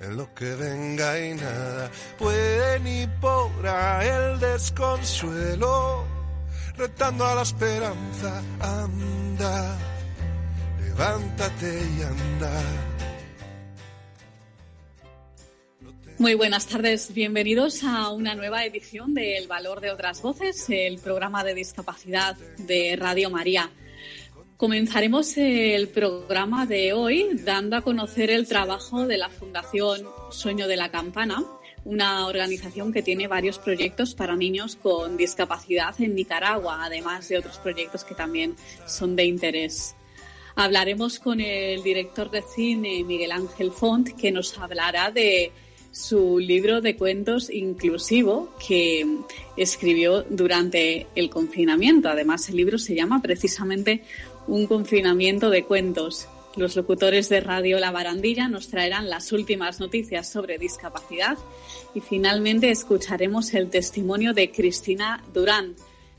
en lo que venga y nada puede ni podrá el desconsuelo, retando a la esperanza, anda, levántate y anda. Muy buenas tardes, bienvenidos a una nueva edición de El Valor de otras Voces, el programa de discapacidad de Radio María. Comenzaremos el programa de hoy dando a conocer el trabajo de la Fundación Sueño de la Campana, una organización que tiene varios proyectos para niños con discapacidad en Nicaragua, además de otros proyectos que también son de interés. Hablaremos con el director de cine, Miguel Ángel Font, que nos hablará de su libro de cuentos inclusivo que escribió durante el confinamiento. Además, el libro se llama precisamente Un confinamiento de cuentos. Los locutores de Radio La Barandilla nos traerán las últimas noticias sobre discapacidad y finalmente escucharemos el testimonio de Cristina Durán,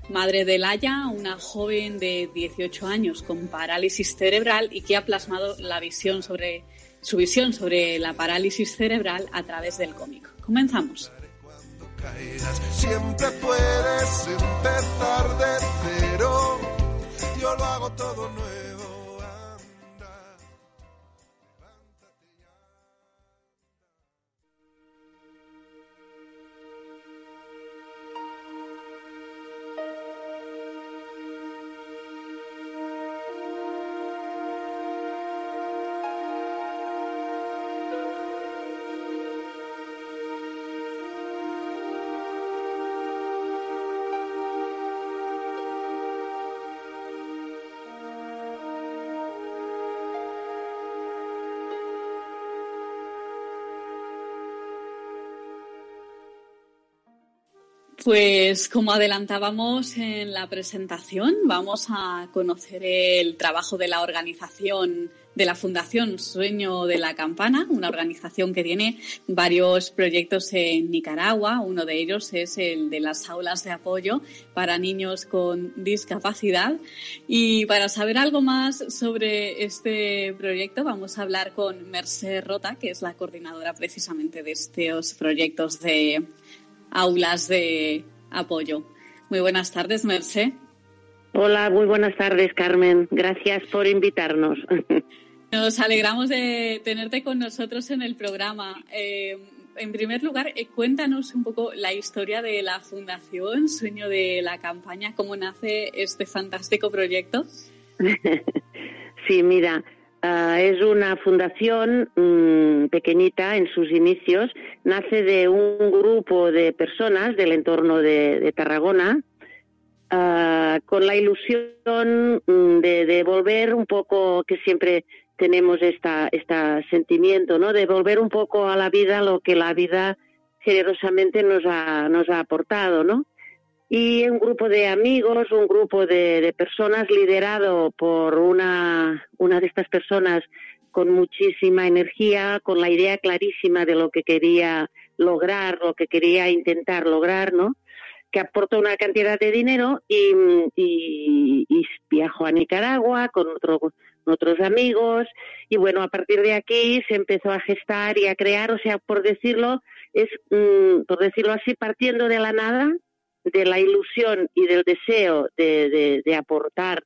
madre de Laia, una joven de 18 años con parálisis cerebral y que ha plasmado la visión sobre su visión sobre la parálisis cerebral a través del cómic. Comenzamos. Siempre puedes empezar de cero. Yo lo hago todo nuevo. Pues como adelantábamos en la presentación, vamos a conocer el trabajo de la organización de la Fundación Sueño de la Campana, una organización que tiene varios proyectos en Nicaragua. Uno de ellos es el de las aulas de apoyo para niños con discapacidad. Y para saber algo más sobre este proyecto, vamos a hablar con Merced Rota, que es la coordinadora precisamente de estos proyectos de aulas de apoyo. Muy buenas tardes, Merced. Hola, muy buenas tardes, Carmen. Gracias por invitarnos. Nos alegramos de tenerte con nosotros en el programa. Eh, en primer lugar, eh, cuéntanos un poco la historia de la Fundación Sueño de la Campaña, cómo nace este fantástico proyecto. sí, mira, Uh, es una fundación um, pequeñita en sus inicios, nace de un grupo de personas del entorno de, de Tarragona, uh, con la ilusión um, de devolver un poco, que siempre tenemos esta, este sentimiento, ¿no? De devolver un poco a la vida lo que la vida generosamente nos ha, nos ha aportado, ¿no? Y un grupo de amigos, un grupo de, de, personas liderado por una, una de estas personas con muchísima energía, con la idea clarísima de lo que quería lograr, lo que quería intentar lograr, ¿no? Que aportó una cantidad de dinero y, y, y viajó a Nicaragua con otro, otros amigos y bueno, a partir de aquí se empezó a gestar y a crear, o sea, por decirlo, es, mm, por decirlo así, partiendo de la nada, de la ilusión y del deseo de, de, aportar,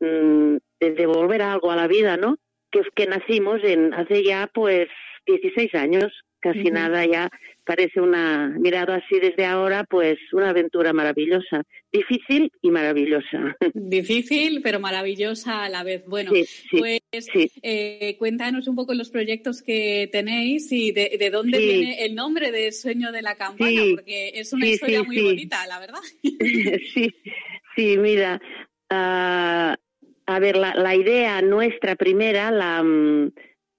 mmm, de devolver algo a la vida, ¿no? Que que nacimos en hace ya pues 16 años, casi uh -huh. nada ya parece una mirado así desde ahora pues una aventura maravillosa. Difícil y maravillosa. Difícil pero maravillosa a la vez. Bueno sí, sí, pues sí. Eh, cuéntanos un poco los proyectos que tenéis y de, de dónde viene el nombre de sueño de la campana porque es una historia muy bonita la verdad. Sí sí mira uh, a ver la, la idea nuestra primera la um,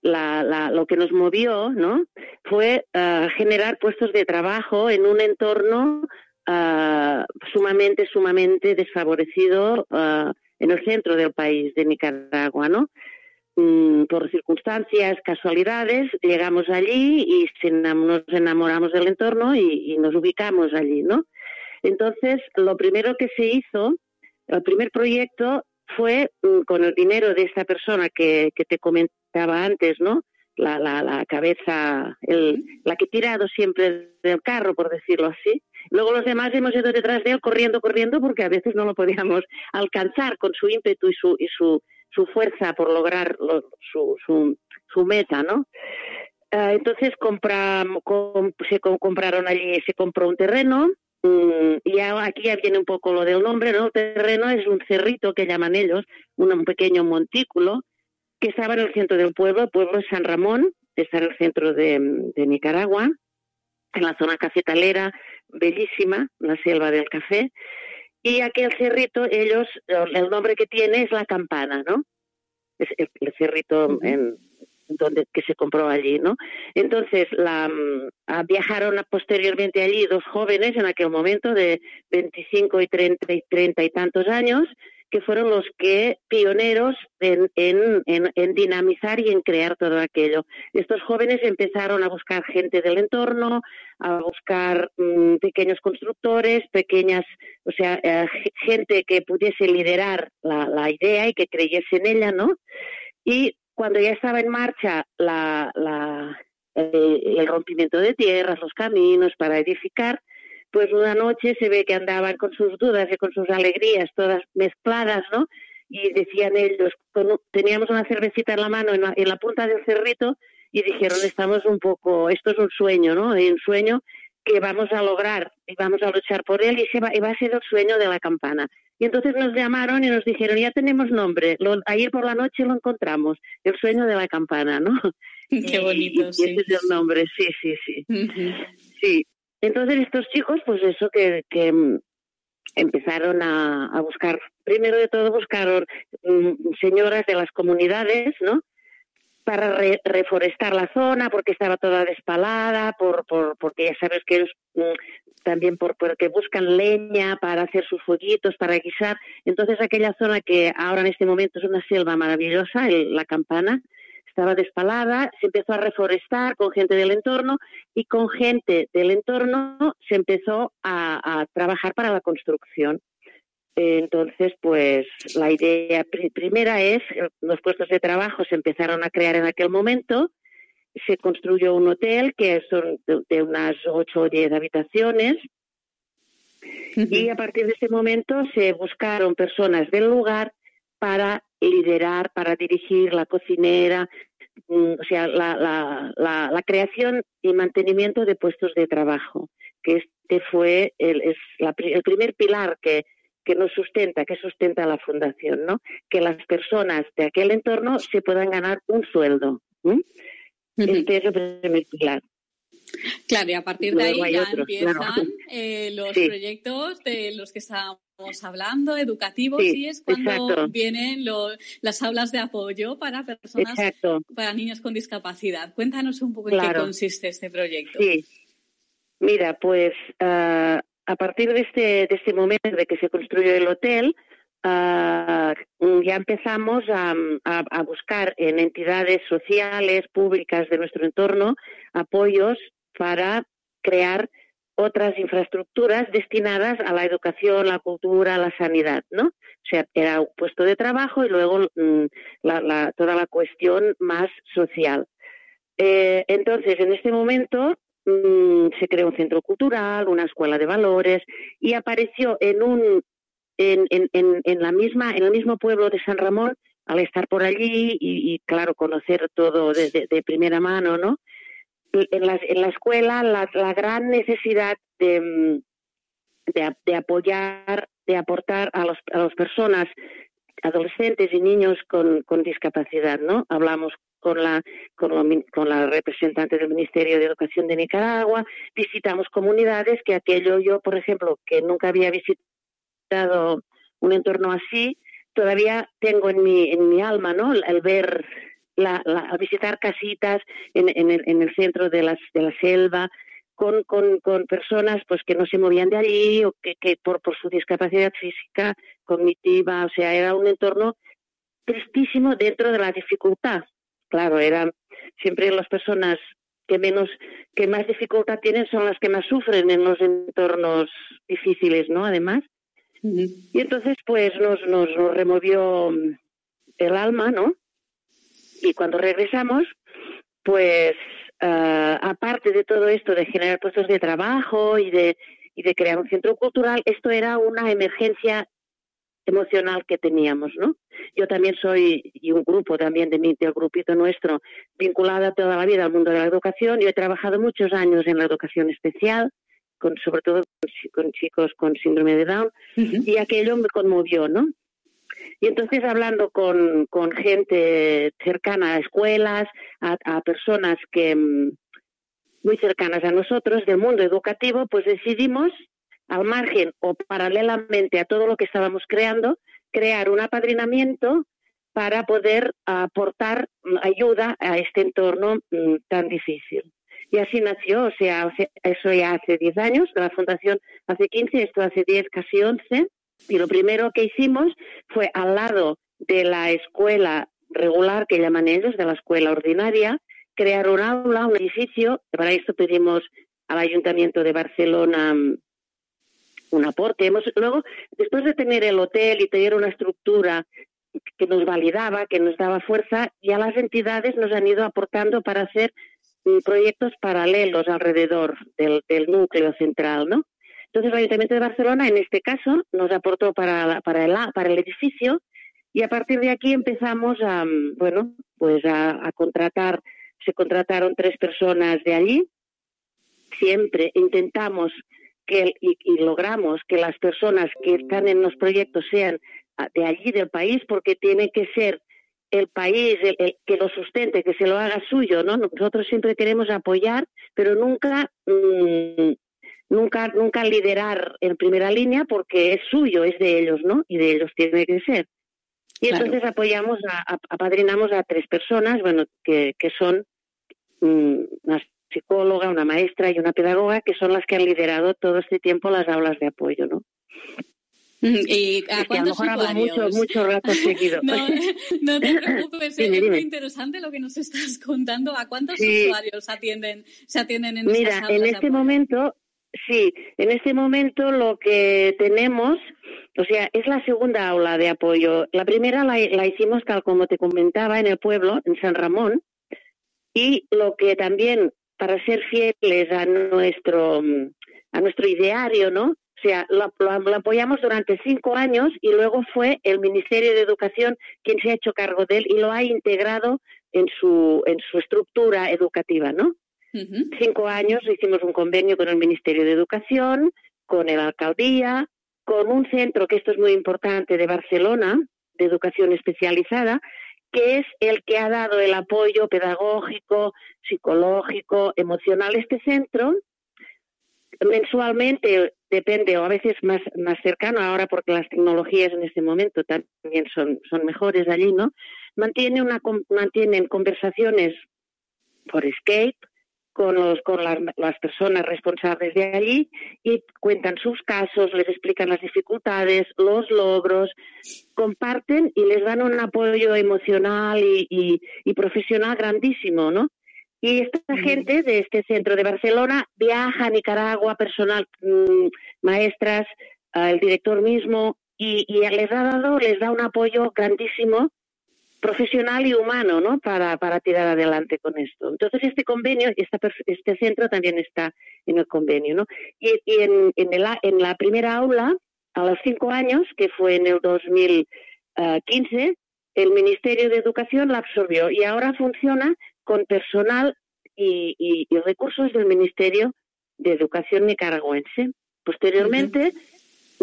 lo que nos movió, ¿no? Fue uh, generar puestos de trabajo en un entorno uh, sumamente, sumamente desfavorecido uh, en el centro del país de Nicaragua, ¿no? Mm, por circunstancias, casualidades, llegamos allí y nos enamoramos del entorno y, y nos ubicamos allí, ¿no? Entonces, lo primero que se hizo, el primer proyecto fue mm, con el dinero de esta persona que, que te comentaba antes, ¿no? La, la, la cabeza, el, la que tirado siempre del carro, por decirlo así. Luego los demás hemos ido detrás de él corriendo, corriendo, porque a veces no lo podíamos alcanzar con su ímpetu y su, y su, su fuerza por lograr su, su, su, meta, ¿no? Uh, entonces compra, se compraron allí, se compró un terreno, Mm, y aquí ya viene un poco lo del nombre, ¿no? El terreno es un cerrito que llaman ellos, un, pequeño montículo, que estaba en el centro del pueblo, el pueblo es San Ramón, está en el centro de, Nicaragua, en la zona cafetalera, bellísima, la selva del café, y aquel cerrito, ellos, el nombre que tiene es la campana, ¿no? Es el, cerrito en, donde que se compró allí, ¿no? Entonces la mm, viajaron posteriormente allí dos jóvenes en aquel momento de 25 y 30 y 30 y tantos años que fueron los que pioneros en, en, en, dinamizar y en crear todo aquello. Estos jóvenes empezaron a buscar gente del entorno, a buscar mm, pequeños constructores, pequeñas, o sea, eh, gente que pudiese liderar la, la idea y que creyese en ella, ¿no? Y cuando ya estaba en marcha la, la, el, rompimiento de tierras, los caminos para edificar, pues una noche se ve que andaban con sus dudas y con sus alegrías todas mezcladas, ¿no? Y decían ellos, teníamos una cervecita en la mano en la, en la punta del cerrito y dijeron, estamos un poco, esto es un sueño, ¿no? Un sueño que vamos a lograr y vamos a luchar por él y, se va, y va a ser el sueño de la campana. Y entonces nos llamaron y nos dijeron, ya tenemos nombre. ayer por la noche lo encontramos, el sueño de la campana, ¿no? Qué bonito, sí. ese es el nombre, sí, sí, sí. Sí. Entonces estos chicos, pues eso que, que mm, empezaron a, a, buscar, primero de todo buscaron mm, señoras de las comunidades, ¿no? Para reforestar la zona porque estaba toda despalada, por, por, porque ya sabes que ellos mm, también por, porque buscan leña para hacer sus fueguitos, para guisar. Entonces aquella zona que ahora en este momento es una selva maravillosa, la campana, estaba despalada, se empezó a reforestar con gente del entorno y con gente del entorno se empezó a trabajar para la construcción. Entonces, pues la idea primera es, los puestos de trabajo se empezaron a crear en aquel momento, se construyó un hotel que son de, unas ocho o diez habitaciones y a partir de ese momento se buscaron personas del lugar para liderar, para dirigir la cocinera, mm, o sea, la, la, la, creación y mantenimiento de puestos de trabajo, que este fue el, es el primer pilar que que nos sustenta, que sustenta la fundación, ¿no? Que las personas de aquel entorno se puedan ganar un sueldo. Este es el primer pilar. Claro, y a partir de ahí ya empiezan eh, los proyectos de los que estábamos hablando, educativos, y es cuando vienen las aulas de apoyo para personas, para niños con discapacidad. Cuéntanos un poco en qué consiste este proyecto. Sí. Mira, pues uh, a partir de este, de este momento de que se construyó el hotel, uh, ya empezamos a, a, buscar en entidades sociales, públicas de nuestro entorno, apoyos para crear otras infraestructuras destinadas a la educación, la cultura, la sanidad, ¿no? O sea, era un puesto de trabajo y luego mm, la, la, toda la cuestión más social. Eh, entonces, en este momento Mm, se creó un centro cultural, una escuela de valores y apareció en un en, en, en, la misma en el mismo pueblo de San Ramón al estar por allí y, claro conocer todo de, de, primera mano, ¿no? En la, en la escuela la, gran necesidad de, mm, de, de, apoyar, de aportar a, los, a las personas adolescentes y niños con, con discapacidad, ¿no? Hablamos con la, con, la, representante del Ministerio de Educación de Nicaragua, visitamos comunidades que aquello yo, por ejemplo, que nunca había visitado un entorno así, todavía tengo en mi, en mi alma, ¿no? El ver a visitar casitas en, el, centro de, las, de la selva, con, con, personas pues que no se movían de allí o que, que por, por su discapacidad física, cognitiva, o sea, era un entorno tristísimo dentro de la dificultad. Claro, eran siempre las personas que menos, que más dificultad tienen son las que más sufren en los entornos difíciles, ¿no? Además. Y entonces, pues, nos, nos, removió el alma, ¿no? Y cuando regresamos, pues, ah, aparte de todo esto de generar puestos de trabajo y de, y de crear un centro cultural, esto era una emergencia emocional que teníamos, ¿no? Yo también soy, y un grupo también de mi, del grupito nuestro, vinculada toda la vida al mundo de la educación. Yo he trabajado muchos años en la educación especial, con, sobre todo con, chicos con síndrome de Down, y aquello me conmovió, ¿no? Y entonces hablando con, con gente cercana a escuelas, a, a personas que mm, muy cercanas a nosotros del mundo educativo, pues decidimos al margen o paralelamente a todo lo que estábamos creando, crear un apadrinamiento para poder aportar ayuda a este entorno mm, tan difícil. Y así nació, o sea, eso ya hace 10 años, la fundación hace 15, esto hace 10, casi 11, y lo primero que hicimos fue al lado de la escuela regular que llaman ellos, de la escuela ordinaria, crear un aula, un edificio, para esto pedimos al Ayuntamiento de Barcelona mm, un aporte. Hemos, luego, después de tener el hotel y tener una estructura que nos validaba, que nos daba fuerza, ya las entidades nos han ido aportando para hacer mm, proyectos paralelos alrededor del, núcleo central, ¿no? Entonces el Ayuntamiento de Barcelona, en este caso, nos aportó para, para, el, para el edificio y a partir de aquí empezamos a, mm, bueno, pues a contratar, se contrataron tres personas de allí. Siempre intentamos que, y, logramos que las personas que están en los proyectos sean ah, de allí del país, porque tiene que ser el país el, que lo sustente, que se lo haga suyo, ¿no? Nosotros siempre queremos apoyar, pero nunca, mm, nunca, nunca liderar en primera línea porque es suyo, es de ellos, ¿no? Y de ellos tiene que ser. Y entonces apoyamos, a, apadrinamos a tres personas, bueno, que, que son mm, psicóloga, una maestra y una pedagoga, que son las que han liderado todo este tiempo las aulas de apoyo, ¿no? ¿Y a cuántos a lo mucho, mucho rato seguido. no, te preocupes, es muy interesante lo que nos estás contando. ¿A cuántos usuarios atienden, se atienden en Mira, estas en este momento, sí, en este momento lo que tenemos, o sea, es la segunda aula de apoyo. La primera la, la hicimos, tal como te comentaba, en el pueblo, en San Ramón, y lo que también para ser fieles a nuestro, a nuestro ideario, ¿no? O sea, lo, apoyamos durante cinco años y luego fue el Ministerio de Educación quien se ha hecho cargo de él y lo ha integrado en su, en su estructura educativa, ¿no? Cinco años hicimos un convenio con el Ministerio de Educación, con la alcaldía, con un centro, que esto es muy importante, de Barcelona, de educación especializada, que es el que ha dado el apoyo pedagógico, psicológico, emocional a este centro. Mensualmente depende, o a veces más, más cercano ahora porque las tecnologías en este momento también son, son mejores allí, ¿no? Mantiene una, mantienen conversaciones por Skype con, los, con las, las, personas responsables de allí y cuentan sus casos, les explican las dificultades, los logros, comparten y les dan un apoyo emocional y, y, profesional grandísimo, ¿no? Y esta gente de este centro de Barcelona viaja a Nicaragua, personal, mm, maestras, el director mismo, y, y les ha dado, les da un apoyo grandísimo profesional y humano, ¿no? Para, para tirar adelante con esto. Entonces, este convenio, esta, este centro también está en el convenio, ¿no? Y, en, en, el, en la primera aula, a los cinco años, que fue en el 2015, el Ministerio de Educación la absorbió y ahora funciona con personal y, y, recursos del Ministerio de Educación nicaragüense. Posteriormente,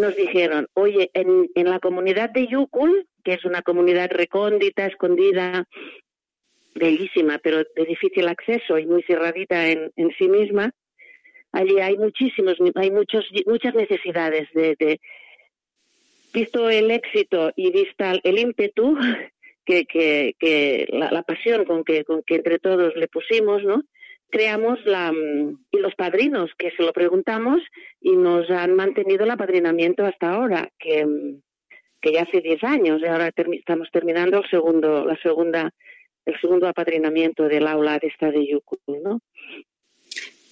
nos dijeron, oye, en, en la comunidad de Yukul, que es una comunidad recóndita, escondida, bellísima, pero de difícil acceso y muy cerradita en, en sí misma. Allí hay muchísimos, hay muchos, muchas necesidades de, visto el éxito y vista el ímpetu que, que, la, pasión con que, con que entre todos le pusimos, ¿no? Creamos la y los padrinos que se lo preguntamos y nos han mantenido el apadrinamiento hasta ahora que, que ya hace 10 años y ahora estamos terminando el segundo la segunda el segundo apadrinamiento del aula de esta de Yuku, ¿no?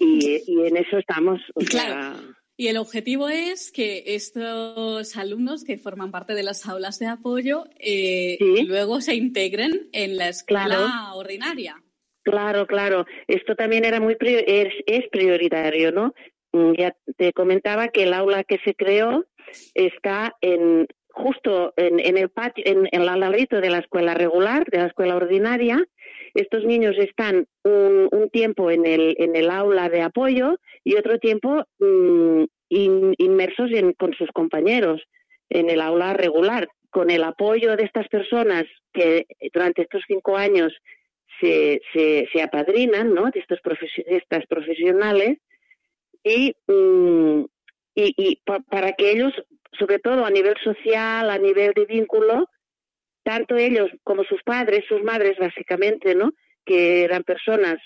Y, y en eso estamos. claro. Y el objetivo es que estos alumnos que forman parte de las aulas de apoyo eh, luego se integren en la escuela ordinaria. Claro, claro. Esto también era muy es, es, prioritario, ¿no? Mm, ya te comentaba que el aula que se creó está en justo en, en el patio, en, el ladrito de la escuela regular, de la escuela ordinaria. Estos niños están un, un tiempo en el, en el aula de apoyo y otro tiempo mm, inmersos en, con sus compañeros en el aula regular, con el apoyo de estas personas que durante estos cinco años se, se, se apadrinan, ¿no? De, estos estas profesionales y, mm, y, y para que ellos sobre todo a nivel social, a nivel de vínculo, tanto ellos como sus padres, sus madres básicamente, ¿no? Que eran personas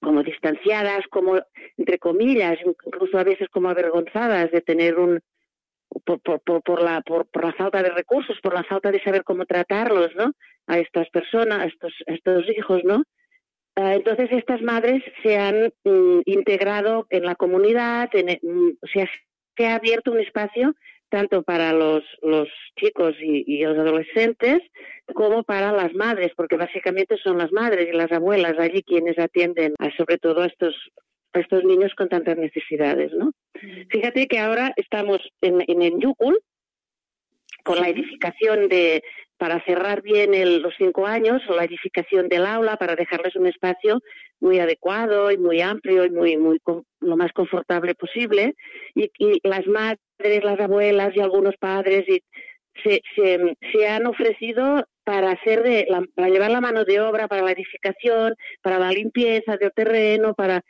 como distanciadas, como entre comillas, incluso a veces como avergonzadas de tener un por, por, por, la por, la falta de recursos, por la falta de saber cómo tratarlos, ¿no? A estas personas, a estos, estos hijos, ¿no? Ah, entonces estas madres se han mm, integrado en la comunidad, en, mm, se, ha, se ha abierto un espacio tanto para los, los chicos y, los adolescentes como para las madres, porque básicamente son las madres y las abuelas allí quienes atienden a, sobre todo a estos, a estos niños con tantas necesidades, ¿no? Fíjate que ahora estamos en, en, en Yukul, con la edificación de, para cerrar bien los cinco años, la edificación del aula, para dejarles un espacio muy adecuado y muy amplio y muy, muy lo más confortable posible. Y, las madres, las abuelas y algunos padres y se, se, han ofrecido para hacer de para llevar la mano de obra para la edificación, para la limpieza del terreno, para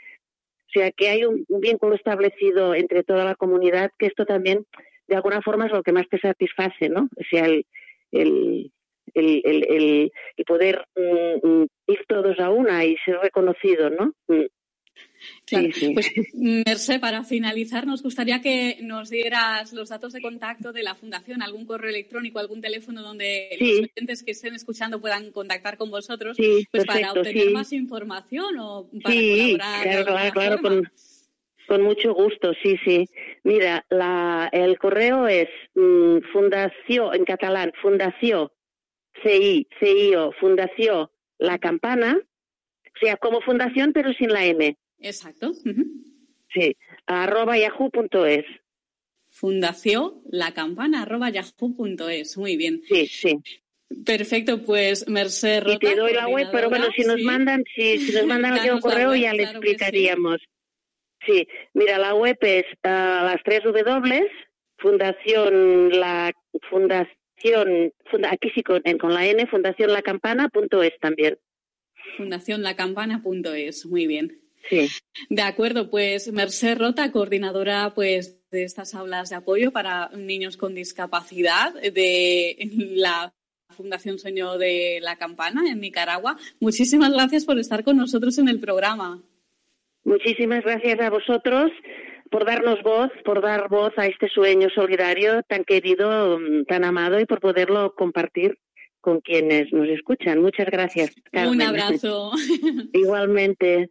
o sea que hay un, vínculo establecido entre toda la comunidad que esto también de alguna forma es lo que más te satisface, ¿no? O sea, el, el, el, el, el poder mm, mm, ir todos a una y ser reconocidos, ¿no? Mm. Claro, pues Mercé, para finalizar, nos gustaría que nos dieras los datos de contacto de la Fundación, algún correo electrónico, algún teléfono donde los oyentes que estén escuchando puedan contactar con vosotros, pues para obtener más información o para colaborar. Claro, claro, claro, con, con, mucho gusto, sí, sí. Mira, la, el correo es fundación, en catalán, fundación CI, CIO, Fundación La Campana, o sea, como fundación pero sin la M. Exacto. Sí, arroba yahoo.es. Fundación La Campana, arroba yahoo.es. Muy bien. Sí, sí. Perfecto, pues Merced Y te doy la web, pero bueno, si nos mandan, si, si nos mandan aquí un correo ya le explicaríamos. Sí. mira, la web es uh, las tres W, Fundación La Fundación aquí sí con, con la N, fundacionlacampana.es también. Fundacionlacampana.es, muy bien. Sí. De acuerdo, pues Merced Rota, coordinadora pues de estas aulas de apoyo para niños con discapacidad de la Fundación Sueño de la Campana en Nicaragua. Muchísimas gracias por estar con nosotros en el programa. Muchísimas gracias a vosotros por darnos voz, por dar voz a este sueño solidario tan querido, tan amado y por poderlo compartir con quienes nos escuchan. Muchas gracias. Un abrazo. Igualmente.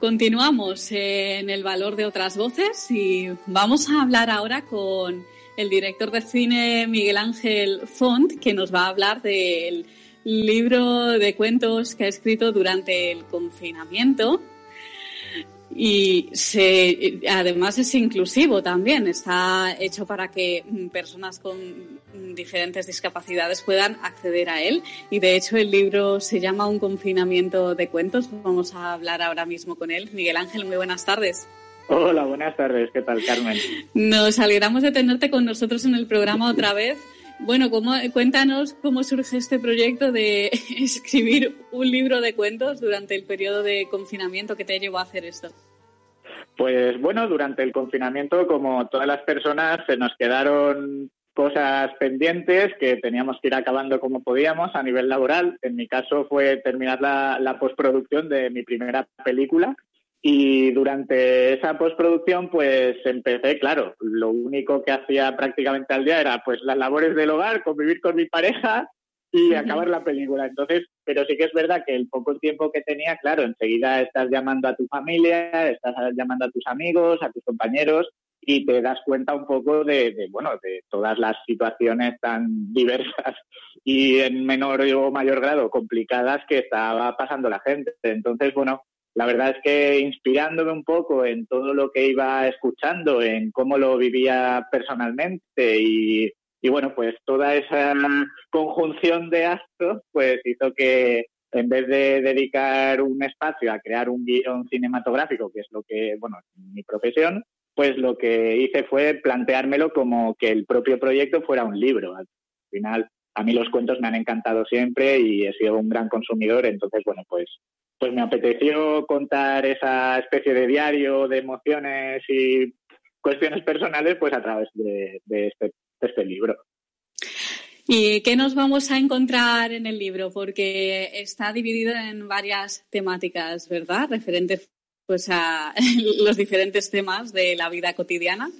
Continuamos en el valor de otras voces y vamos a hablar ahora con el director de cine Miguel Ángel Font, que nos va a hablar del libro de cuentos que ha escrito durante el confinamiento y se, además es inclusivo también, está hecho para que personas con diferentes discapacidades puedan acceder a él y de hecho el libro se llama Un confinamiento de cuentos. Vamos a hablar ahora mismo con él. Miguel Ángel, muy buenas tardes. Hola, buenas tardes. ¿Qué tal, Carmen? Nos alegramos de tenerte con nosotros en el programa otra vez. Bueno, ¿cómo, cuéntanos cómo surge este proyecto de escribir un libro de cuentos durante el periodo de confinamiento que te llevó a hacer esto. Pues bueno, durante el confinamiento, como todas las personas, se nos quedaron cosas pendientes que teníamos que ir acabando como podíamos a nivel laboral. En mi caso fue terminar la, la postproducción de mi primera película, y durante esa postproducción, pues empecé, claro, lo único que hacía prácticamente al día era pues las labores del hogar, convivir con mi pareja y acabar la película. Entonces, pero sí que es verdad que el poco tiempo que tenía, claro, enseguida estás llamando a tu familia, estás llamando a tus amigos, a tus compañeros y te das cuenta un poco de, de bueno, de todas las situaciones tan diversas y en menor o mayor grado complicadas que estaba pasando la gente. Entonces, bueno, la verdad es que inspirándome un poco en todo lo que iba escuchando, en cómo lo vivía personalmente y, bueno, pues toda esa conjunción de astros, pues hizo que en vez de dedicar un espacio a crear un guion cinematográfico, que es lo que, bueno, mi profesión, pues lo que hice fue planteármelo como que el propio proyecto fuera un libro. Al final, a mí los cuentos me han encantado siempre y he sido un gran consumidor, entonces, bueno, pues pues me apeteció contar esa especie de diario de emociones y cuestiones personales pues a través de, este, este, libro. ¿Y qué nos vamos a encontrar en el libro? Porque está dividido en varias temáticas, ¿verdad? Referentes pues a los diferentes temas de la vida cotidiana.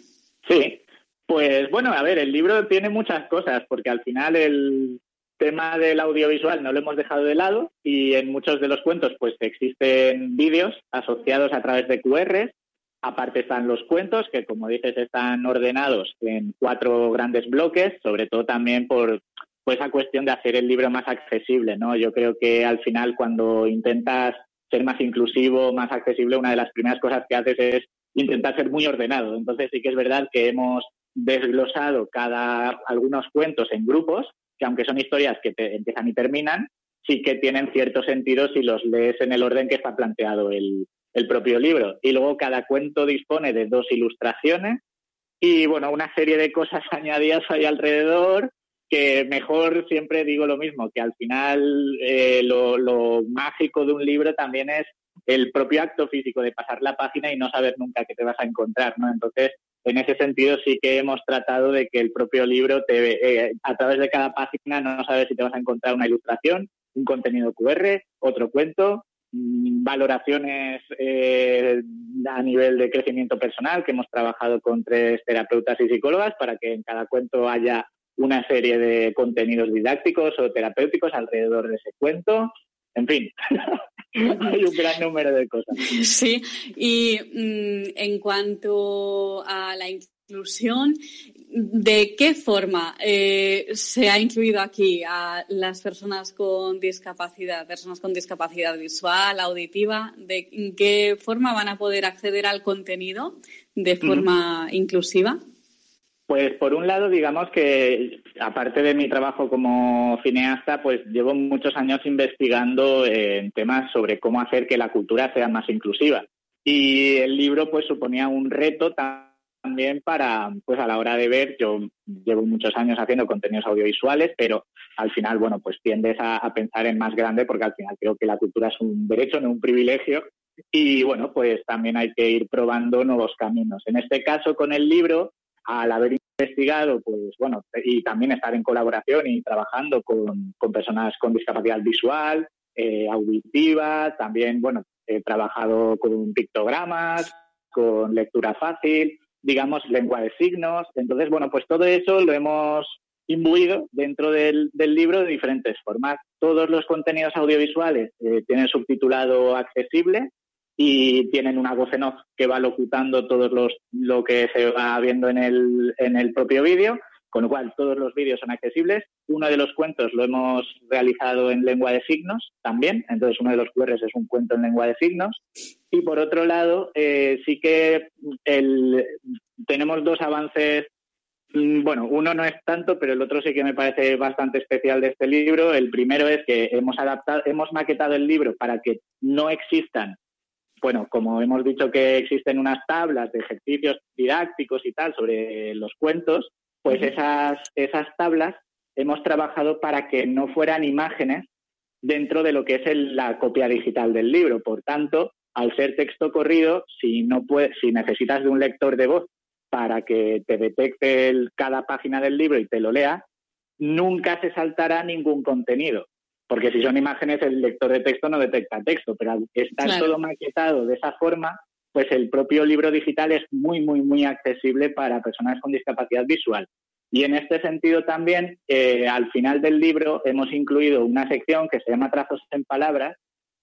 Sí, pues bueno, a ver, el libro tiene muchas cosas, porque al final el, tema del audiovisual no lo hemos dejado de lado y en muchos de los cuentos pues existen vídeos asociados a través de QR. Aparte están los cuentos que como dices están ordenados en cuatro grandes bloques, sobre todo también por pues, esa cuestión de hacer el libro más accesible, ¿no? Yo creo que al final cuando intentas ser más inclusivo, más accesible, una de las primeras cosas que haces es intentar ser muy ordenado. Entonces sí que es verdad que hemos desglosado cada algunos cuentos en grupos que aunque son historias que empiezan y terminan, sí que tienen cierto sentido si los lees en el orden que está planteado el, propio libro. Y luego cada cuento dispone de dos ilustraciones y, bueno, una serie de cosas añadidas ahí alrededor que mejor siempre digo lo mismo, que al final eh, lo, lo, mágico de un libro también es el propio acto físico de pasar la página y no saber nunca qué te vas a encontrar, ¿no? Entonces, en ese sentido sí que hemos tratado de que el propio libro, te, eh, a través de cada página, no sabes si te vas a encontrar una ilustración, un contenido QR, otro cuento, mm, valoraciones eh, a nivel de crecimiento personal, que hemos trabajado con tres terapeutas y psicólogas para que en cada cuento haya una serie de contenidos didácticos o terapéuticos alrededor de ese cuento. En fin, hay un gran número de cosas. Sí, y mm, en cuanto a la inclusión, ¿de qué forma eh, se ha incluido aquí a las personas con discapacidad, personas con discapacidad visual, auditiva? ¿De qué forma van a poder acceder al contenido de forma inclusiva? Pues por un lado, digamos que aparte de mi trabajo como cineasta, pues llevo muchos años investigando en temas sobre cómo hacer que la cultura sea más inclusiva. Y el libro pues suponía un reto también para, pues a la hora de ver, yo llevo muchos años haciendo contenidos audiovisuales, pero al final, bueno, pues tiendes a, pensar en más grande porque al final creo que la cultura es un derecho, no un privilegio. Y bueno, pues también hay que ir probando nuevos caminos. En este caso, con el libro, al haber investigado, pues bueno, y también estar en colaboración y trabajando con, personas con discapacidad visual, eh, auditiva, también, bueno, he trabajado con pictogramas, con lectura fácil, digamos, lengua de signos. Entonces, bueno, pues todo eso lo hemos imbuido dentro del, libro de diferentes formas. Todos los contenidos audiovisuales eh, tienen subtitulado accesible y tienen una voz en off que va locutando todo los, lo que se va viendo en el, en el propio vídeo con lo cual todos los vídeos son accesibles. Uno de los cuentos lo hemos realizado en lengua de signos también, entonces uno de los QRs es un cuento en lengua de signos. Y por otro lado, eh, sí que tenemos dos avances mm, bueno, uno no es tanto, pero el otro sí que me parece bastante especial de este libro. El primero es que hemos adaptado, hemos maquetado el libro para que no existan bueno, como hemos dicho que existen unas tablas de ejercicios didácticos y tal sobre los cuentos, pues esas, esas tablas hemos trabajado para que no fueran imágenes dentro de lo que es la copia digital del libro. Por tanto, al ser texto corrido, si, no puedes, si necesitas de un lector de voz para que te detecte cada página del libro y te lo lea, nunca se saltará ningún contenido porque si son imágenes el lector de texto no detecta texto, pero al estar todo maquetado de esa forma, pues el propio libro digital es muy, muy, muy accesible para personas con discapacidad visual. Y en este sentido también, eh, al final del libro hemos incluido una sección que se llama Trazos en Palabras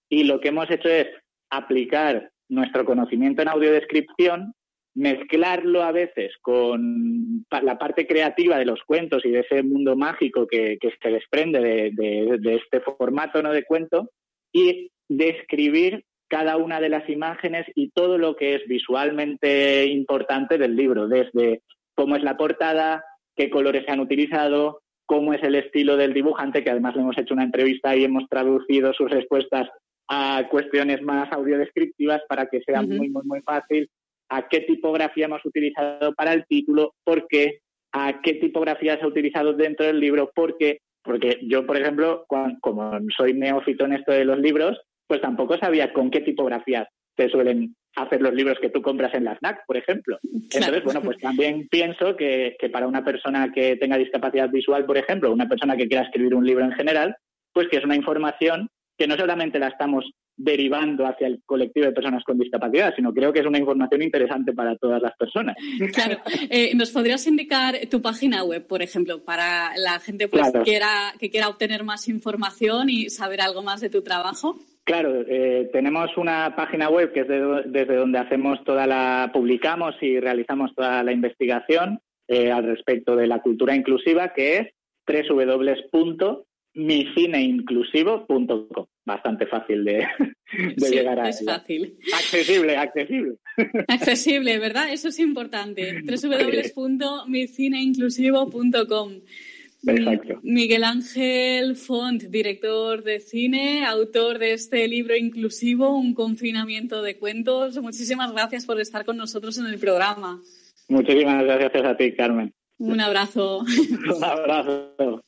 y lo que hemos hecho es aplicar nuestro conocimiento en audiodescripción mezclarlo a veces con la parte creativa de los cuentos y de ese mundo mágico que, se desprende de, este formato ¿no? de cuento y describir cada una de las imágenes y todo lo que es visualmente importante del libro, desde cómo es la portada, qué colores se han utilizado, cómo es el estilo del dibujante, que además le hemos hecho una entrevista y hemos traducido sus respuestas a cuestiones más audiodescriptivas para que sea muy, muy, muy fácil a qué tipografía hemos utilizado para el título, por qué, a qué tipografía se ha utilizado dentro del libro, por qué. Porque yo, por ejemplo, como soy neófito en esto de los libros, pues tampoco sabía con qué tipografías se suelen hacer los libros que tú compras en la FNAC, por ejemplo. Entonces, bueno, pues también pienso que, que, para una persona que tenga discapacidad visual, por ejemplo, una persona que quiera escribir un libro en general, pues que es una información que no solamente la estamos derivando hacia el colectivo de personas con discapacidad, sino creo que es una información interesante para todas las personas. Claro. Eh, ¿Nos podrías indicar tu página web, por ejemplo, para la gente pues, que, quiera, que quiera obtener más información y saber algo más de tu trabajo? Claro, eh, tenemos una página web que es desde donde hacemos toda la, publicamos y realizamos toda la investigación eh, al respecto de la cultura inclusiva, que es www micineinclusivo.com. Bastante fácil de, llegar a. Es fácil. Accesible, accesible. Accesible, ¿verdad? Eso es importante. www.micineinclusivo.com. Exacto. Miguel Ángel Font, director de cine, autor de este libro inclusivo, Un confinamiento de cuentos. Muchísimas gracias por estar con nosotros en el programa. Muchísimas gracias a ti, Carmen. Un abrazo. Un abrazo.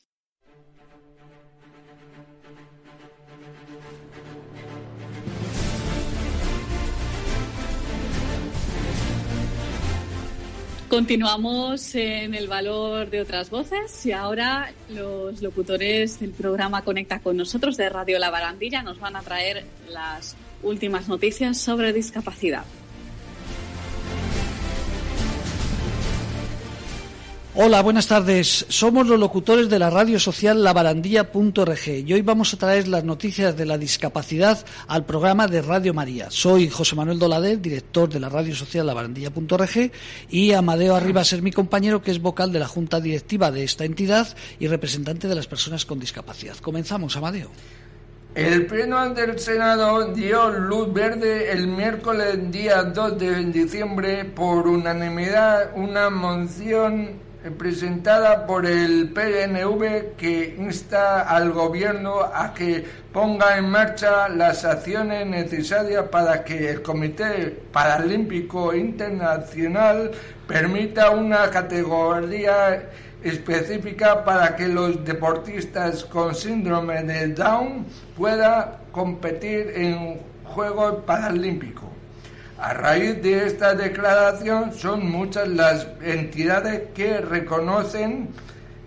Continuamos en el valor de otras voces y ahora los locutores del programa Conecta con nosotros de Radio La Barandilla nos van a traer las últimas noticias sobre discapacidad. Hola, buenas tardes. Somos los locutores de la radio social labarandilla.org y hoy vamos a traer las noticias de la discapacidad al programa de Radio María. Soy José Manuel Dolader, director de la radio social labarandilla.org y Amadeo Arribas es mi compañero que es vocal de la junta directiva de esta entidad y representante de las personas con discapacidad. Comenzamos, Amadeo. El Pleno del Senado dio luz verde el miércoles día 2 de diciembre por unanimidad una moción presentada por el PNV que insta al gobierno a que ponga en marcha las acciones necesarias para que el Comité Paralímpico Internacional permita una categoría específica para que los deportistas con síndrome de Down puedan competir en Juegos Paralímpicos. A raíz de esta declaración son muchas las entidades que reconocen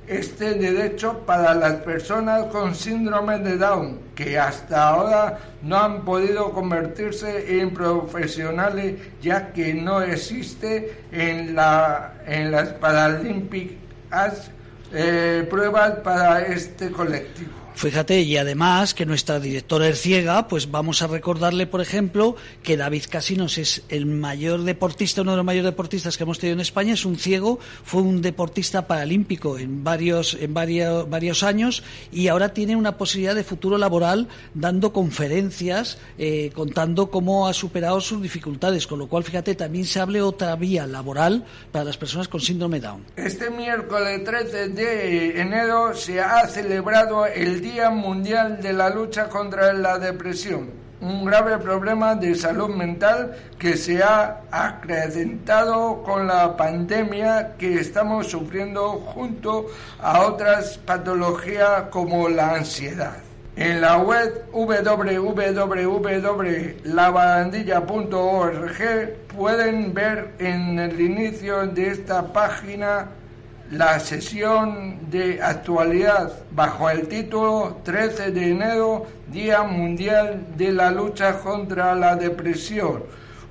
este derecho para las personas con síndrome de Down, que hasta ahora no han podido convertirse en profesionales ya que no existe en, la, en las Paralímpicas eh, pruebas para este colectivo. Fíjate, y además que nuestra directora es ciega, pues vamos a recordarle, por ejemplo, que David Casinos es el mayor deportista, uno de los mayores deportistas que hemos tenido en España, es un ciego, fue un deportista paralímpico en varios, en varios, varios años y ahora tiene una posibilidad de futuro laboral dando conferencias, eh, contando cómo ha superado sus dificultades, con lo cual, fíjate, también se hable otra vía laboral para las personas con síndrome Down. Este miércoles 13 de enero se ha celebrado el Día Mundial de la Lucha contra la Depresión, un grave problema de salud mental que se ha acrecentado con la pandemia que estamos sufriendo junto a otras patologías como la ansiedad. En la web www.labarandilla.org pueden ver en el inicio de esta página la sesión de actualidad bajo el título 13 de enero, Día Mundial de la Lucha contra la Depresión.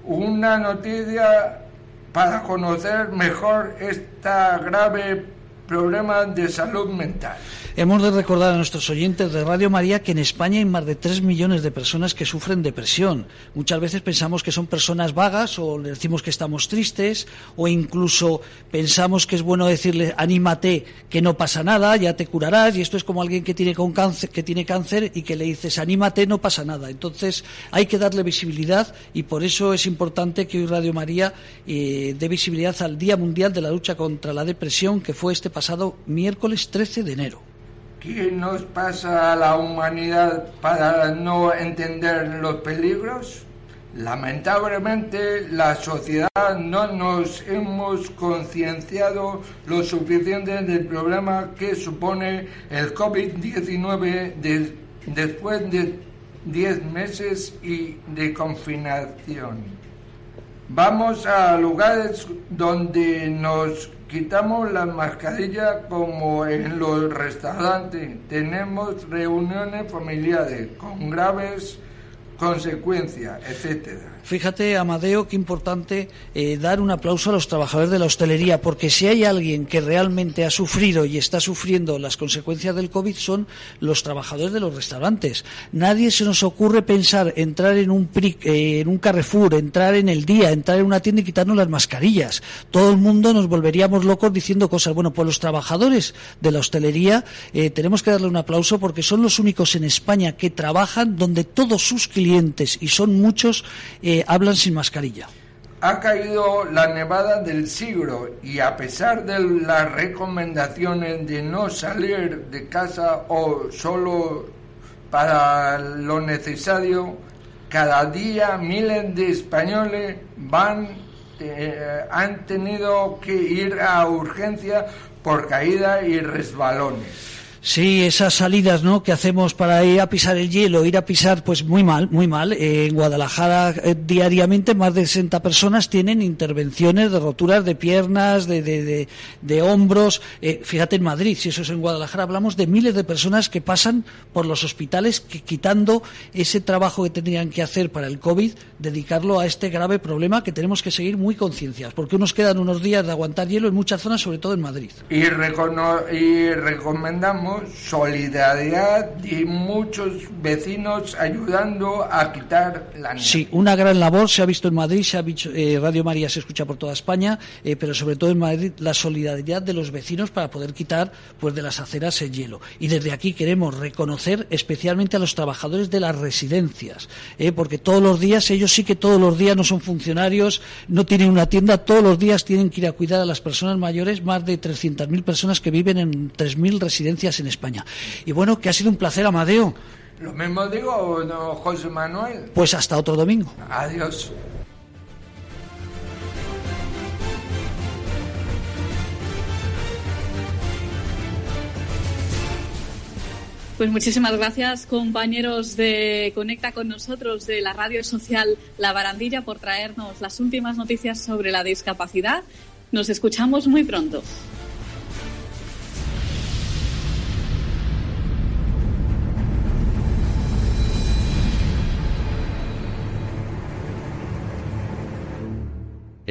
Una noticia para conocer mejor esta grave problema de salud mental. Hemos de recordar a nuestros oyentes de Radio María que en España hay más de 3 millones de personas que sufren depresión. Muchas veces pensamos que son personas vagas o le decimos que estamos tristes o incluso pensamos que es bueno decirle anímate que no pasa nada, ya te curarás y esto es como alguien que tiene, con cáncer, que tiene cáncer y que le dices anímate, no pasa nada. Entonces hay que darle visibilidad y por eso es importante que hoy Radio María eh, dé visibilidad al Día Mundial de la Lucha contra la Depresión que fue este pasado miércoles 13 de enero. ¿Qué nos pasa a la humanidad para no entender los peligros? Lamentablemente la sociedad no nos hemos concienciado lo suficiente del problema que supone el COVID-19 después de 10 meses y de confinación. Vamos a lugares donde nos quitamos las mascarillas como en los restaurantes. Tenemos reuniones familiares con graves consecuencias, etcétera. Fíjate, Amadeo, qué importante eh, dar un aplauso a los trabajadores de la hostelería, porque si hay alguien que realmente ha sufrido y está sufriendo las consecuencias del COVID son los trabajadores de los restaurantes. Nadie se nos ocurre pensar entrar en un, eh, en un Carrefour, entrar en el día, entrar en una tienda y quitarnos las mascarillas. Todo el mundo nos volveríamos locos diciendo cosas. Bueno, pues los trabajadores de la hostelería eh, tenemos que darle un aplauso porque son los únicos en España que trabajan donde todos sus clientes, y son muchos, hablan sin mascarilla. Ha caído la nevada del siglo y a pesar de las recomendaciones de no salir de casa o solo para lo necesario, cada día miles de españoles van eh, han tenido que ir a urgencia por caída y resbalones. Sí, esas salidas ¿no? que hacemos para ir a pisar el hielo, ir a pisar, pues muy mal, muy mal. Eh, en Guadalajara eh, diariamente más de 60 personas tienen intervenciones de roturas de piernas, de, de, de, hombros. Eh, fíjate en Madrid, si eso es en Guadalajara, hablamos de miles de personas que pasan por los hospitales que, quitando ese trabajo que tendrían que hacer para el COVID, dedicarlo a este grave problema que tenemos que seguir muy concienciados, porque nos quedan unos días de aguantar hielo en muchas zonas, sobre todo en Madrid. Y, y recomendamos solidaridad y muchos vecinos ayudando a quitar la nieve. Sí, una gran labor se ha visto en Madrid, se ha visto, eh, Radio María se escucha por toda España, eh, pero sobre todo en Madrid la solidaridad de los vecinos para poder quitar pues de las aceras el hielo. Y desde aquí queremos reconocer especialmente a los trabajadores de las residencias, eh, porque todos los días ellos sí que todos los días no son funcionarios, no tienen una tienda, todos los días tienen que ir a cuidar a las personas mayores, más de 300.000 personas que viven en 3.000 residencias en España. Y bueno, que ha sido un placer, Amadeo. Lo mismo digo, no, José Manuel. Pues hasta otro domingo. Adiós. Pues muchísimas gracias, compañeros de Conecta con nosotros de la radio social La Barandilla, por traernos las últimas noticias sobre la discapacidad. Nos escuchamos muy pronto.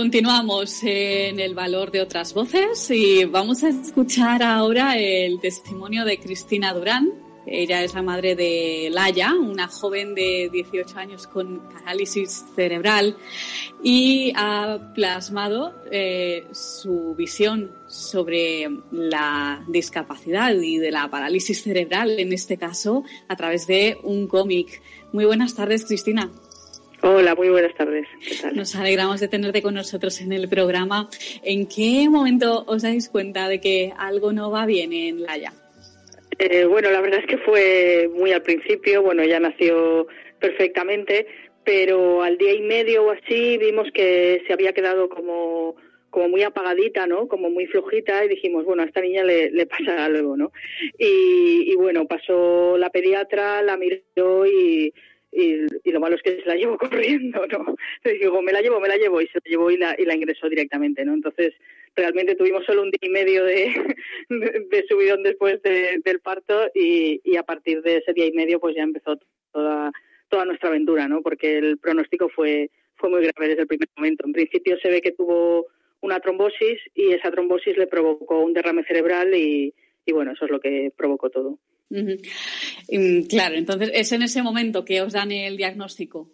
Continuamos en el valor de otras voces y vamos a escuchar ahora el testimonio de Cristina Durán. Ella es la madre de Laia, una joven de 18 años con parálisis cerebral y ha plasmado eh, su visión sobre la discapacidad y de la parálisis cerebral, en este caso, a través de un cómic. Muy buenas tardes, Cristina. Hola, muy buenas tardes. Nos alegramos de tenerte con nosotros en el programa. ¿En qué momento os dais cuenta de que algo no va bien en Laia? Eh, bueno, la verdad es que fue muy al principio. Bueno, ella nació perfectamente, pero al día y medio o así vimos que se había quedado como como muy apagadita, ¿no? Como muy flojita y dijimos, bueno, a esta niña le, le pasa algo, ¿no? Y, y, bueno, pasó la pediatra, la miró y, y, lo malo es que se la llevó corriendo, ¿no? Entonces digo, me la llevo, me la llevo, y se la llevó y la, y la ingresó directamente, ¿no? Entonces, realmente tuvimos solo un día y medio de, de, subidón después del parto y, y, a partir de ese día y medio pues ya empezó toda, toda nuestra aventura, ¿no? Porque el pronóstico fue, fue muy grave desde el primer momento. En principio se ve que tuvo una trombosis y esa trombosis le provocó un derrame cerebral y, y bueno, eso es lo que provocó todo. Claro, entonces es en ese momento que os dan el diagnóstico.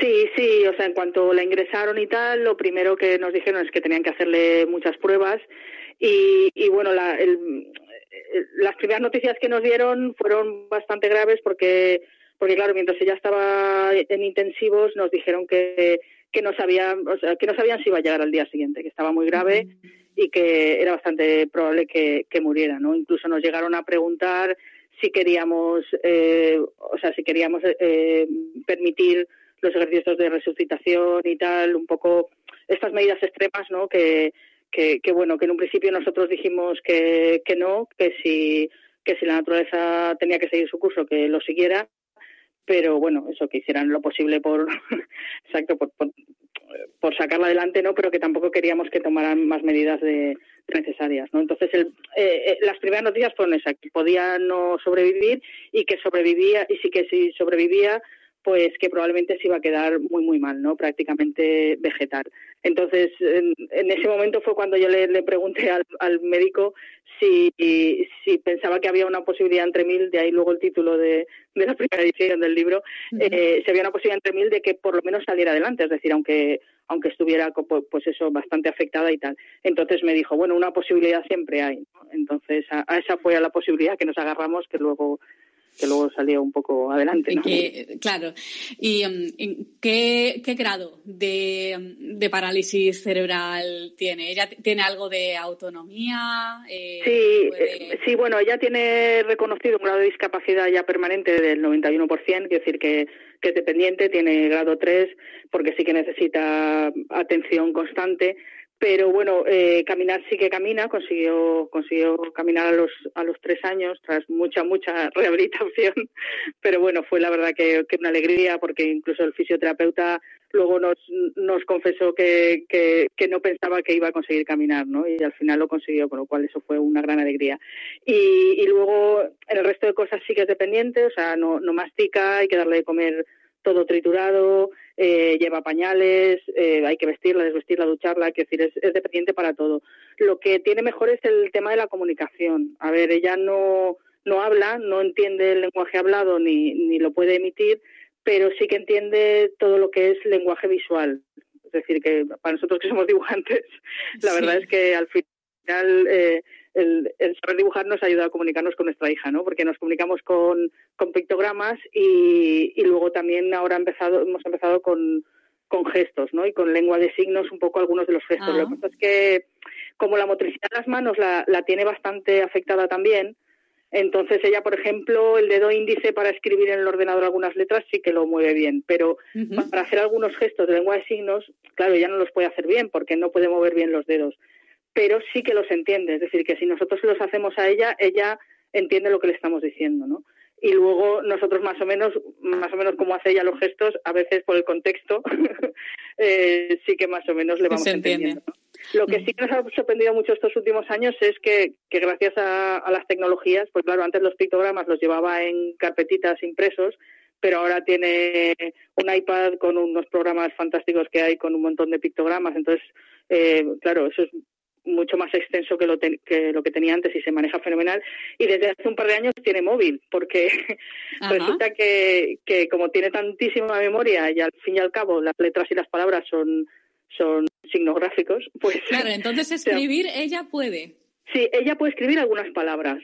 Sí, sí, o sea, en cuanto la ingresaron y tal, lo primero que nos dijeron es que tenían que hacerle muchas pruebas y, y bueno, la, el, las primeras noticias que nos dieron fueron bastante graves porque, porque claro, mientras ella estaba en intensivos nos dijeron que, que no sabían, o sea, que no sabían si iba a llegar al día siguiente, que estaba muy grave y que era bastante probable que, muriera, ¿no? Incluso nos llegaron a preguntar si queríamos, eh, o sea, si queríamos eh, permitir los ejercicios de resucitación y tal, un poco estas medidas extremas, ¿no? Que, que, que bueno, que en un principio nosotros dijimos que, que no, que si, que si la naturaleza tenía que seguir su curso, que lo siguiera, pero bueno, eso, que hicieran lo posible por, exacto, por, por, por sacarla adelante, ¿no? Pero que tampoco queríamos que tomaran más medidas de, necesarias, ¿no? Entonces, el, eh, eh, las primeras noticias fueron esas, que podía no sobrevivir y que sobrevivía, y sí que si sobrevivía, pues que probablemente se iba a quedar muy, muy mal, ¿no? Prácticamente vegetal. Entonces, en, en ese momento fue cuando yo le, le pregunté al, al, médico si, si pensaba que había una posibilidad entre mil, de ahí luego el título de, de la primera edición del libro, uh -huh. eh, si había una posibilidad entre mil de que por lo menos saliera adelante, es decir, aunque aunque estuviera pues eso bastante afectada y tal. Entonces me dijo, bueno, una posibilidad siempre hay. ¿no? Entonces a, a, esa fue a la posibilidad que nos agarramos que luego que luego salió un poco adelante. ¿no? Que, claro. ¿Y um, ¿qué, qué grado de, de, parálisis cerebral tiene? ¿Ella tiene algo de autonomía? Eh, sí, puede... sí, bueno, ella tiene reconocido un grado de discapacidad ya permanente del 91%, quiere decir que, que es dependiente, tiene grado 3, porque sí que necesita atención constante pero bueno, eh, caminar sí que camina, consiguió, consiguió caminar a los, a los tres años tras mucha, mucha rehabilitación, pero bueno, fue la verdad que, una alegría porque incluso el fisioterapeuta luego nos, nos confesó que, que, que, no pensaba que iba a conseguir caminar, ¿no? Y al final lo consiguió, con lo cual eso fue una gran alegría. Y, y luego en el resto de cosas sí que es dependiente, o sea, no, no mastica, hay que darle de comer todo triturado, eh, lleva pañales, eh, hay que vestirla, desvestirla, ducharla, hay que decir, es, es, dependiente para todo. Lo que tiene mejor es el tema de la comunicación. A ver, ella no, no habla, no entiende el lenguaje hablado ni, ni lo puede emitir, pero sí que entiende todo lo que es lenguaje visual. Es decir, que para nosotros que somos dibujantes, la sí. verdad es que al final eh, el, el, saber dibujar nos ayuda a comunicarnos con nuestra hija, ¿no? Porque nos comunicamos con, con pictogramas y, y, luego también ahora empezado, hemos empezado con, con gestos, ¿no? Y con lengua de signos un poco algunos de los gestos. Ah. Lo que pasa es que como la motricidad de las manos la, la tiene bastante afectada también, entonces ella, por ejemplo, el dedo índice para escribir en el ordenador algunas letras sí que lo mueve bien, pero uh -huh. para hacer algunos gestos de lengua de signos, claro, ella no los puede hacer bien porque no puede mover bien los dedos pero sí que los entiende. Es decir, que si nosotros los hacemos a ella, ella entiende lo que le estamos diciendo, ¿no? Y luego nosotros más o menos, más o menos como hace ella los gestos, a veces por el contexto, eh, sí que más o menos le vamos Se entendiendo. ¿no? Lo que sí nos ha sorprendido mucho estos últimos años es que, gracias a, las tecnologías, pues claro, antes los pictogramas los llevaba en carpetitas impresos, pero ahora tiene un iPad con unos programas fantásticos que hay con un montón de pictogramas. Entonces, eh, claro, eso es mucho más extenso que lo, que lo que tenía antes y se maneja fenomenal. Y desde hace un par de años tiene móvil, porque resulta que, que como tiene tantísima memoria y al fin y al cabo las letras y las palabras son, son signos gráficos, pues... Claro, entonces escribir ella puede. Sí, ella puede escribir algunas palabras.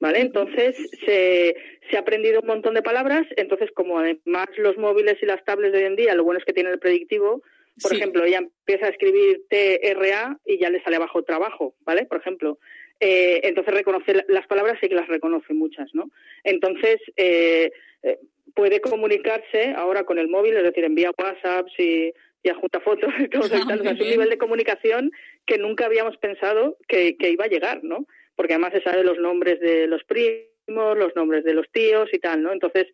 ¿Vale? Entonces se, se ha aprendido un montón de palabras, entonces como además los móviles y las tablets de hoy en día, lo bueno es que tiene el predictivo, por ejemplo, ella empieza a escribir TRA y ya le sale abajo trabajo, ¿vale? Por ejemplo. Eh, entonces reconoce las palabras sí que las reconoce muchas, ¿no? Entonces eh, eh, puede comunicarse ahora con el móvil, es decir, envía WhatsApp y, y adjunta fotos y todo ah, es un nivel de comunicación que nunca habíamos pensado que, que iba a llegar, ¿no? Porque además se sabe los nombres de los primos, los nombres de los tíos y tal, ¿no? Entonces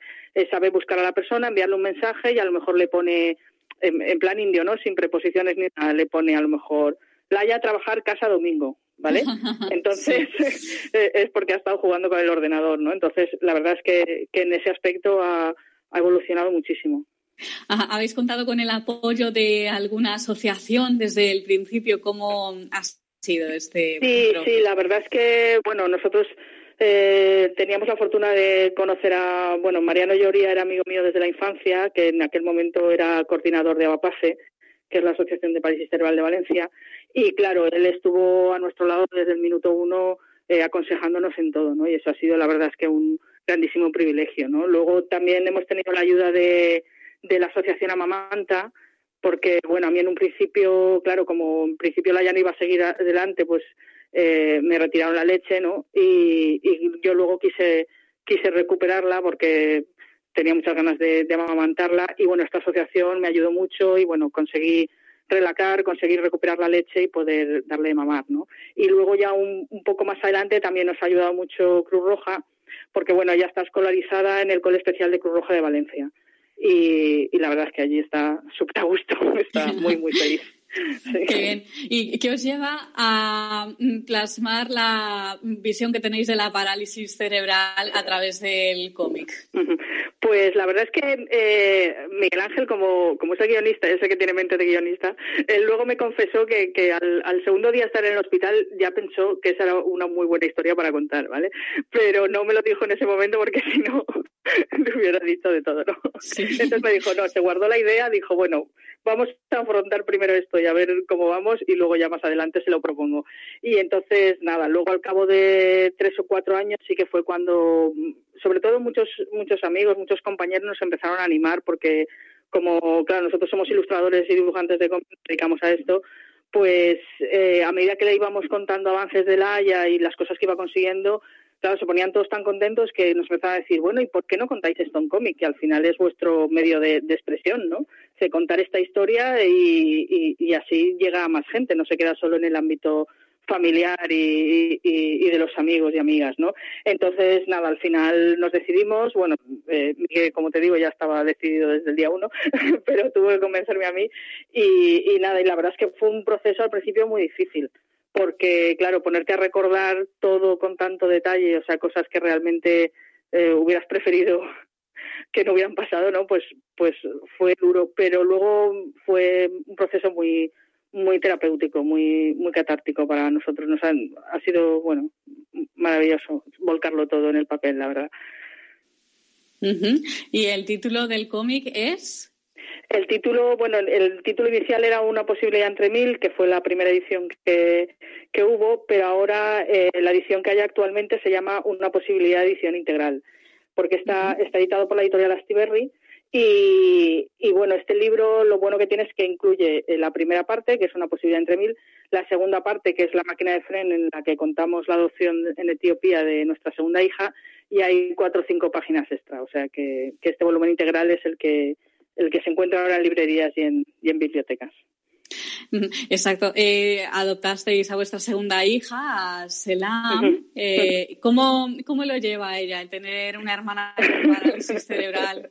sabe buscar a la persona, enviarle un mensaje y a lo mejor le pone en, plan indio, ¿no? Sin preposiciones ni nada, le pone a lo mejor playa, trabajar, casa, domingo, ¿vale? Entonces, eh, es porque ha estado jugando con el ordenador, ¿no? Entonces, la verdad es que, en ese aspecto ha, evolucionado muchísimo. ¿Habéis contado con el apoyo de alguna asociación desde el principio? ¿Cómo ha sido este? Sí, sí, la verdad es que, bueno, nosotros eh, teníamos la fortuna de conocer a, bueno, Mariano Lloría era amigo mío desde la infancia, que en aquel momento era coordinador de ABAPASE, que es la Asociación de Parálisis Cerebral de Valencia, y claro, él estuvo a nuestro lado desde el minuto uno eh, aconsejándonos en todo, ¿no? Y eso ha sido, la verdad es que un grandísimo privilegio, ¿no? Luego también hemos tenido la ayuda de, de la Asociación Amamanta, porque, bueno, a mí en un principio, claro, como en principio la ya iba a seguir adelante, pues eh, me retiraron la leche, ¿no? Y, yo luego quise, quise recuperarla porque tenía muchas ganas de, amamantarla y bueno, esta asociación me ayudó mucho y bueno, conseguí relacar, conseguir recuperar la leche y poder darle de mamar, ¿no? Y luego ya un, poco más adelante también nos ha ayudado mucho Cruz Roja, porque bueno, ella está escolarizada en el Cole Especial de Cruz Roja de Valencia. Y, y la verdad es que allí está súper a gusto, está muy, muy feliz. Qué bien. ¿Y qué os lleva a mm, plasmar la visión que tenéis de la parálisis cerebral a través del cómic? Pues la verdad es que eh, Miguel Ángel, como, como es el guionista, ese que tiene mente de guionista, él luego me confesó que, que al, al, segundo día estar en el hospital ya pensó que esa era una muy buena historia para contar, ¿vale? Pero no me lo dijo en ese momento porque si no, le hubiera dicho de todo, ¿no? Entonces me dijo, no, se guardó la idea, dijo, bueno, vamos a afrontar primero esto y a ver cómo vamos y luego ya más adelante se lo propongo. Y entonces, nada, luego al cabo de tres o cuatro años sí que fue cuando, sobre todo muchos, muchos amigos, muchos compañeros nos empezaron a animar porque como, claro, nosotros somos ilustradores y dibujantes de cómics, dedicamos a esto, pues eh, a medida que le íbamos contando avances de la Haya y las cosas que iba consiguiendo, claro, se ponían todos tan contentos que nos empezaban a decir, bueno, ¿y por qué no contáis esto en cómic? Que al final es vuestro medio de, expresión, ¿no? Contar esta historia y, así llega a más gente, no se queda solo en el ámbito familiar y, de los amigos y amigas, ¿no? Entonces, nada, al final nos decidimos, bueno, eh, como te digo, ya estaba decidido desde el día uno, pero tuvo que convencerme a mí y nada, y la verdad es que fue un proceso al principio muy difícil, porque, claro, ponerte a recordar todo con tanto detalle, o sea, cosas que realmente eh, hubieras preferido que no hubieran pasado, ¿no? Pues, pues fue duro, pero luego fue un proceso muy, muy terapéutico, muy, muy catártico para nosotros. Nos han, ha sido, bueno, maravilloso volcarlo todo en el papel, la verdad. ¿Y el título del cómic es? El título, bueno, el título inicial era Una posibilidad entre mil, que fue la primera edición que, que hubo, pero ahora eh, la edición que hay actualmente se llama Una posibilidad edición integral, porque está, está editado por la editorial Astiberri. Y, y, bueno, este libro lo bueno que tiene es que incluye eh, la primera parte, que es una posibilidad entre mil, la segunda parte, que es la máquina de Fren, en la que contamos la adopción en Etiopía de nuestra segunda hija, y hay cuatro o cinco páginas extra. O sea que, que este volumen integral es el que, el que se encuentra ahora en librerías y en, y en bibliotecas. Exacto. Eh, adoptasteis a vuestra segunda hija, a Selam. Eh, ¿cómo, lo lleva ella el tener una hermana con parálisis cerebral?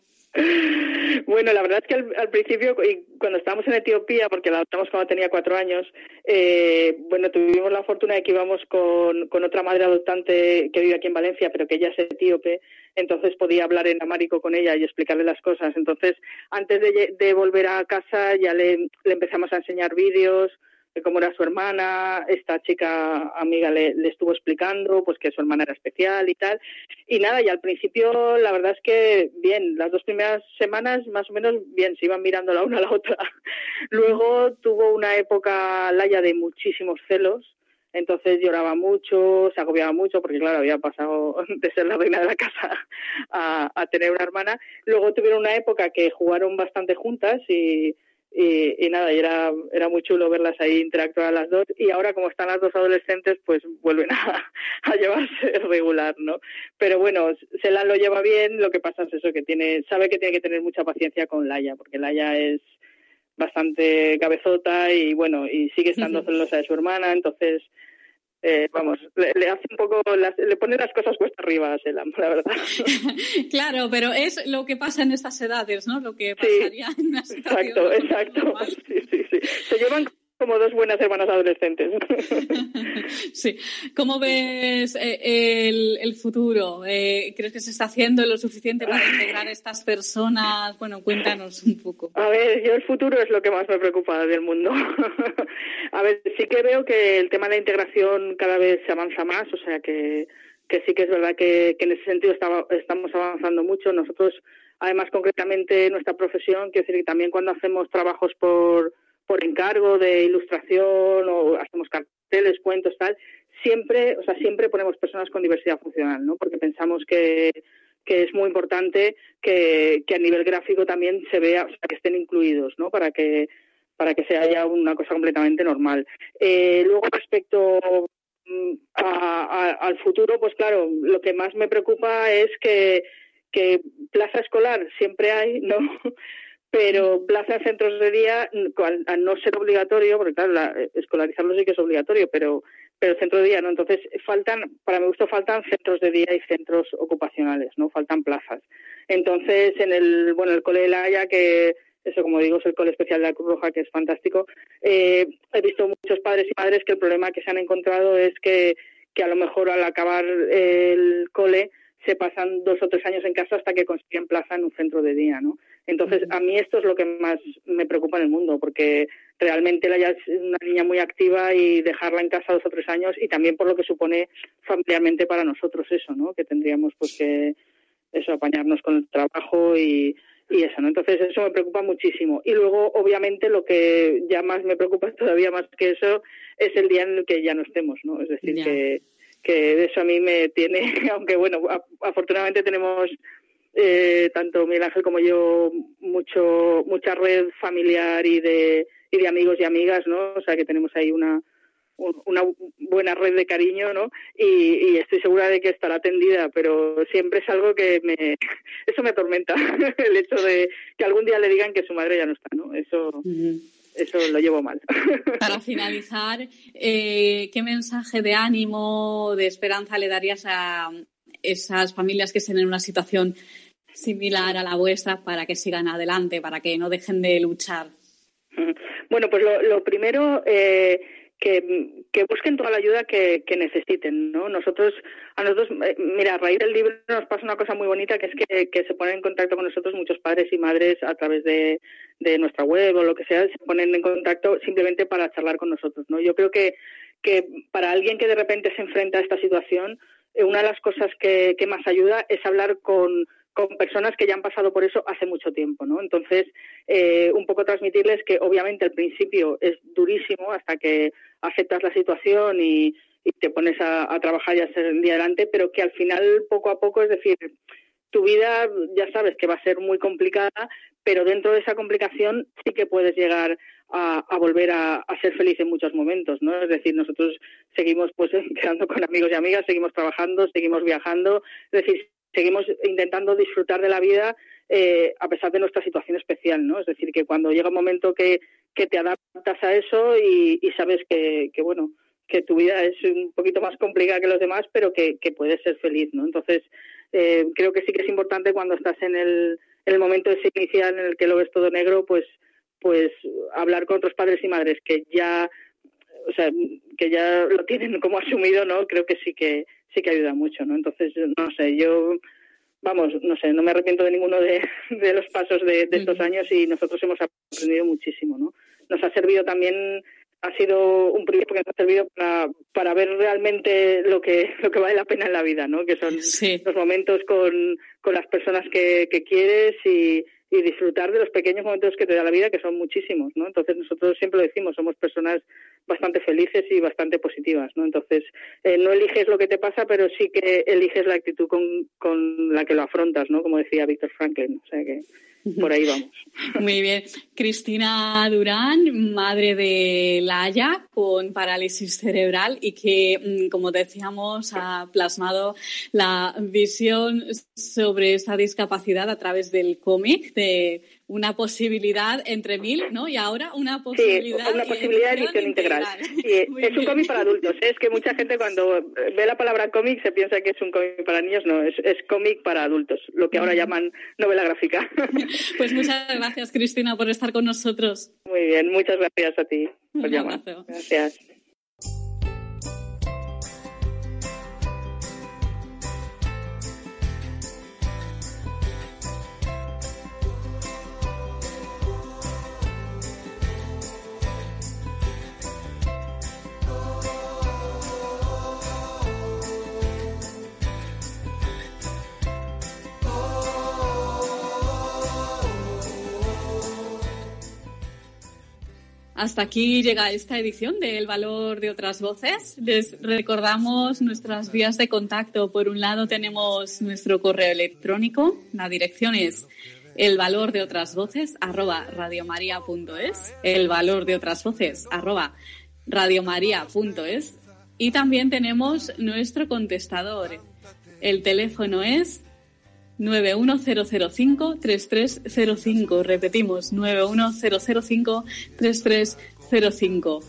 Bueno, la verdad es que al, principio, cuando estábamos en Etiopía, porque la adoptamos cuando tenía cuatro años, eh, bueno, tuvimos la fortuna de que íbamos con, con, otra madre adoptante que vive aquí en Valencia, pero que ella es etíope, entonces podía hablar en amárico con ella y explicarle las cosas. Entonces, antes de, volver a casa, ya le, le empezamos a enseñar vídeos, de cómo era su hermana, esta chica amiga le, estuvo explicando pues que su hermana era especial y tal. Y nada, y al principio la verdad es que bien, las dos primeras semanas más o menos bien, se iban mirando la una a la otra. Luego tuvo una época Laia de muchísimos celos, entonces lloraba mucho, se agobiaba mucho porque claro, había pasado de ser la reina de la casa a, a tener una hermana. Luego tuvieron una época que jugaron bastante juntas y y, nada, y era, era muy chulo verlas ahí interactuar las dos y ahora como están las dos adolescentes pues vuelven a, a llevarse regular, ¿no? Pero bueno, Selan lo lleva bien, lo que pasa es eso, que tiene, sabe que tiene que tener mucha paciencia con Laia, porque Laia es bastante cabezota y bueno, y sigue estando celosa de su hermana, entonces eh, vamos, le, hace un poco, le pone las cosas cuesta arriba a Selam, la verdad. claro, pero es lo que pasa en estas edades, ¿no? Lo que pasaría en una situación Exacto, exacto. Sí, sí, sí. Se llevan como dos buenas hermanas adolescentes. sí. ¿Cómo ves eh, el, futuro? Eh, ¿Crees que se está haciendo lo suficiente para integrar a estas personas? Bueno, cuéntanos un poco. A ver, yo el futuro es lo que más me preocupa del mundo. a ver, sí que veo que el tema de la integración cada vez se avanza más, o sea que, que sí que es verdad que, en ese sentido estamos avanzando mucho. Nosotros, además, concretamente, nuestra profesión, quiero decir que también cuando hacemos trabajos por por encargo de ilustración o hacemos carteles, cuentos, tal, siempre, o sea, siempre ponemos personas con diversidad funcional, ¿no? Porque pensamos que, que es muy importante que, que a nivel gráfico también se vea, o sea, que estén incluidos, ¿no? Para que para que sea ya una cosa completamente normal. Eh, luego respecto mm, al futuro, pues claro, lo que más me preocupa es que plaza escolar siempre hay, ¿no? Pero plaza en centros de día, al, no ser obligatorio, porque claro, la, escolarizarlo sí que es obligatorio, pero pero centro de día no. Entonces faltan, para mi gusto, faltan centros de día y centros ocupacionales, no faltan plazas. Entonces en el bueno el cole de la Haya que eso como digo es el cole especial de la Cruz Roja que es fantástico. Eh, he visto muchos padres y madres que el problema que se han encontrado es que que a lo mejor al acabar el cole se pasan dos o tres años en casa hasta que consiguen plaza en un centro de día, ¿no? Entonces, a mí esto es lo que más me preocupa en el mundo, porque realmente ella es una niña muy activa y dejarla en casa dos o tres años y también por lo que supone familiarmente para nosotros eso, ¿no? Que tendríamos pues que eso apañarnos con el trabajo y, y eso, ¿no? Entonces eso me preocupa muchísimo. Y luego, obviamente, lo que ya más me preocupa todavía más que eso es el día en el que ya no estemos, ¿no? Es decir, que que de eso a mí me tiene, aunque bueno, afortunadamente tenemos eh, tanto Miguel Ángel como yo mucho mucha red familiar y de y de amigos y amigas, ¿no? O sea que tenemos ahí una una buena red de cariño, ¿no? Y, estoy segura de que estará atendida, pero siempre es algo que me eso me atormenta el hecho de que algún día le digan que su madre ya no está, ¿no? Eso eso lo llevo mal. Para finalizar, eh, ¿qué mensaje de ánimo, de esperanza le darías a esas familias que estén en una situación similar a la vuestra para que sigan adelante, para que no dejen de luchar? Bueno, pues lo, primero, eh, que, busquen toda la ayuda que, necesiten, ¿no? Nosotros, a nosotros, eh, mira, a raíz del libro nos pasa una cosa muy bonita que es que, se ponen en contacto con nosotros muchos padres y madres a través de, nuestra web o lo que sea, se ponen en contacto simplemente para charlar con nosotros, ¿no? Yo creo que, que para alguien que de repente se enfrenta a esta situación, eh, una de las cosas que, que más ayuda es hablar con con personas que ya han pasado por eso hace mucho tiempo, ¿no? Entonces, eh, un poco transmitirles que obviamente al principio es durísimo hasta que aceptas la situación y, te pones a, trabajar y a hacer el día adelante, pero que al final, poco a poco, es decir, tu vida ya sabes que va a ser muy complicada, pero dentro de esa complicación sí que puedes llegar a, volver a, ser feliz en muchos momentos, ¿no? Es decir, nosotros seguimos pues quedando con amigos y amigas, seguimos trabajando, seguimos viajando, es decir, seguimos intentando disfrutar de la vida eh, a pesar de nuestra situación especial, ¿no? Es decir, que cuando llega un momento que, que te adaptas a eso y, sabes que, que, bueno, que tu vida es un poquito más complicada que los demás, pero que, que puedes ser feliz, ¿no? Entonces, eh, creo que sí que es importante cuando estás en el, en el momento ese inicial en el que lo ves todo negro, pues, pues hablar con otros padres y madres que ya, o sea, que ya lo tienen como asumido, ¿no? Creo que sí que sí que ayuda mucho, ¿no? Entonces, no sé, yo vamos, no sé, no me arrepiento de ninguno de, los pasos de, estos años y nosotros hemos aprendido muchísimo, ¿no? Nos ha servido también, ha sido un privilegio porque nos ha servido para, para ver realmente lo que, lo que vale la pena en la vida, ¿no? Que son los momentos con, con las personas que, que quieres y, y disfrutar de los pequeños momentos que te da la vida, que son muchísimos, ¿no? Entonces nosotros siempre lo decimos, somos personas bastante felices y bastante positivas, ¿no? Entonces eh, no eliges lo que te pasa, pero sí que eliges la actitud con, con la que lo afrontas, ¿no? Como decía Víctor Franklin, o sea que por ahí vamos. Muy bien. Cristina Durán, madre de Laia con parálisis cerebral y que, mm, como decíamos, ha plasmado la visión sobre esa discapacidad a través del cómic de una posibilidad entre mil, ¿no? Y ahora una posibilidad. Sí, una posibilidad de edición integral. es un cómic para adultos. ¿eh? Es que mucha gente cuando ve la palabra cómic se piensa que es un cómic para niños. No, es, es cómic para adultos, lo que ahora llaman novela gráfica. Pues muchas gracias, Cristina, por estar con nosotros. Muy bien, muchas gracias a ti por llamar. Gracias. Hasta aquí llega esta edición de El Valor de otras Voces. Les recordamos nuestras vías de contacto. Por un lado tenemos nuestro correo electrónico. La dirección es el valor de otras voces arroba radiomaria.es, el valor de otras voces arroba radiomaria.es y también tenemos nuestro contestador. El teléfono es 91005-3305. Repetimos, 91005-3305.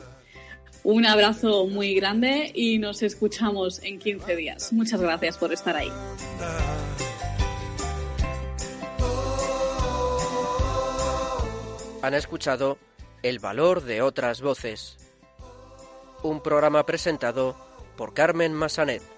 Un abrazo muy grande y nos escuchamos en 15 días. Muchas gracias por estar ahí. Han escuchado El valor de otras voces. Un programa presentado por Carmen Massanet.